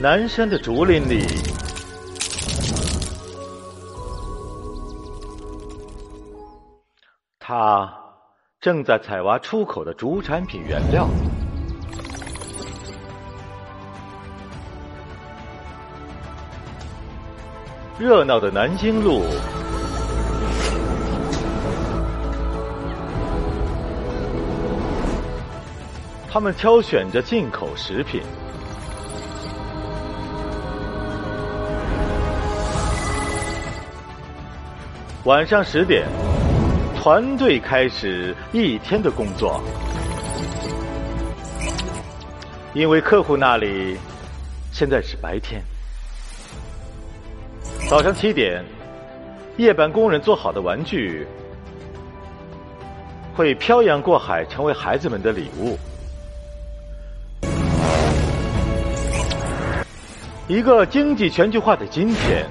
南山的竹林里，他正在采挖出口的竹产品原料。热闹的南京路，他们挑选着进口食品。晚上十点，团队开始一天的工作，因为客户那里现在是白天。早上七点，夜班工人做好的玩具会漂洋过海，成为孩子们的礼物。一个经济全球化的今天。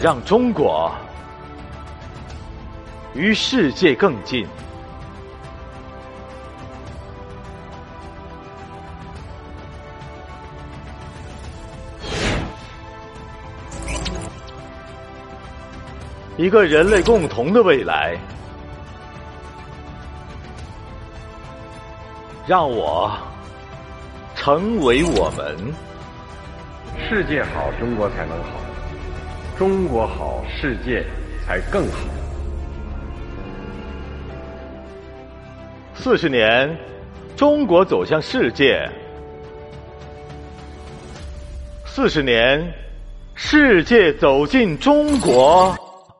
让中国与世界更近。一个人类共同的未来，让我成为我们。世界好，中国才能好。中国好，世界才更好。四十年，中国走向世界；四十年，世界走进中国。